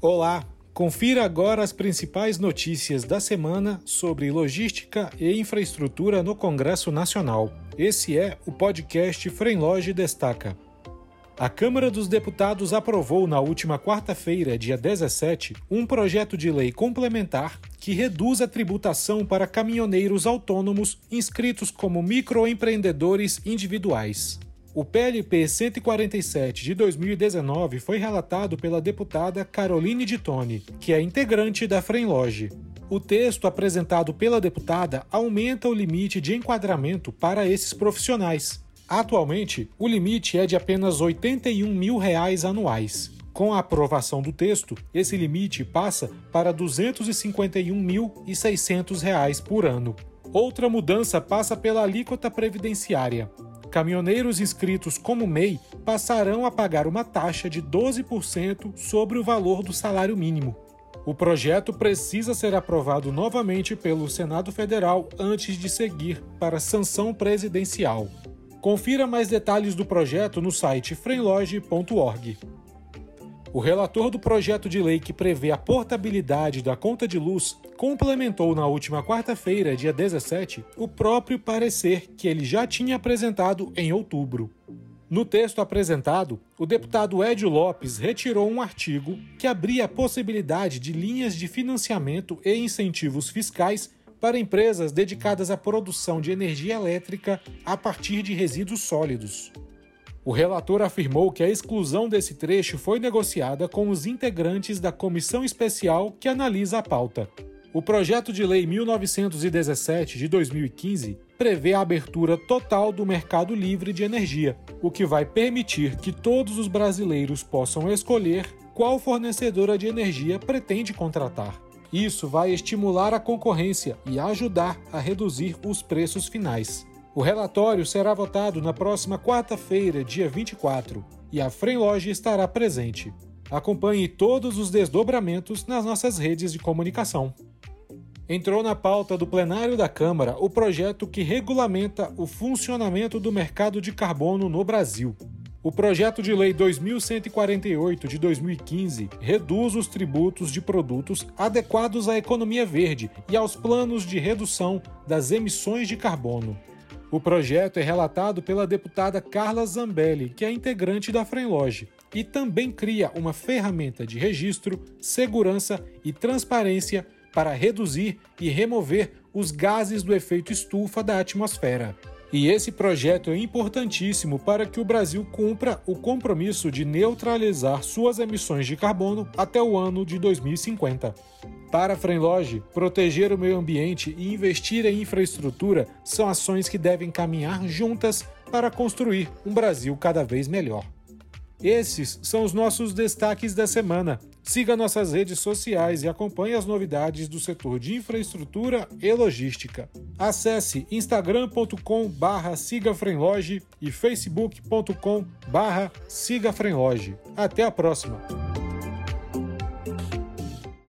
Olá, confira agora as principais notícias da semana sobre logística e infraestrutura no Congresso Nacional. Esse é o podcast Fremloge Destaca. A Câmara dos Deputados aprovou na última quarta-feira, dia 17, um projeto de lei complementar que reduz a tributação para caminhoneiros autônomos inscritos como microempreendedores individuais. O PLP 147 de 2019 foi relatado pela deputada Caroline de Tone, que é integrante da Fremloge. O texto apresentado pela deputada aumenta o limite de enquadramento para esses profissionais. Atualmente, o limite é de apenas 81 mil reais anuais. Com a aprovação do texto, esse limite passa para 251.600 reais por ano. Outra mudança passa pela alíquota previdenciária. Caminhoneiros inscritos como MEI passarão a pagar uma taxa de 12% sobre o valor do salário mínimo. O projeto precisa ser aprovado novamente pelo Senado Federal antes de seguir para sanção presidencial. Confira mais detalhes do projeto no site freeloge.org. O relator do projeto de lei que prevê a portabilidade da conta de luz complementou na última quarta-feira, dia 17, o próprio parecer que ele já tinha apresentado em outubro. No texto apresentado, o deputado Edio Lopes retirou um artigo que abria a possibilidade de linhas de financiamento e incentivos fiscais para empresas dedicadas à produção de energia elétrica a partir de resíduos sólidos. O relator afirmou que a exclusão desse trecho foi negociada com os integrantes da comissão especial que analisa a pauta. O projeto de lei 1917 de 2015 prevê a abertura total do mercado livre de energia, o que vai permitir que todos os brasileiros possam escolher qual fornecedora de energia pretende contratar. Isso vai estimular a concorrência e ajudar a reduzir os preços finais. O relatório será votado na próxima quarta-feira, dia 24, e a Fremloge estará presente. Acompanhe todos os desdobramentos nas nossas redes de comunicação. Entrou na pauta do plenário da Câmara o projeto que regulamenta o funcionamento do mercado de carbono no Brasil. O projeto de lei 2148 de 2015 reduz os tributos de produtos adequados à economia verde e aos planos de redução das emissões de carbono. O projeto é relatado pela deputada Carla Zambelli, que é integrante da Fremloge, e também cria uma ferramenta de registro, segurança e transparência para reduzir e remover os gases do efeito estufa da atmosfera. E esse projeto é importantíssimo para que o Brasil cumpra o compromisso de neutralizar suas emissões de carbono até o ano de 2050. Para a Fremloge, proteger o meio ambiente e investir em infraestrutura são ações que devem caminhar juntas para construir um Brasil cada vez melhor. Esses são os nossos destaques da semana. Siga nossas redes sociais e acompanhe as novidades do setor de infraestrutura e logística. Acesse instagram.com barra sigafrenloge e facebook.com barra sigafrenloge. Até a próxima!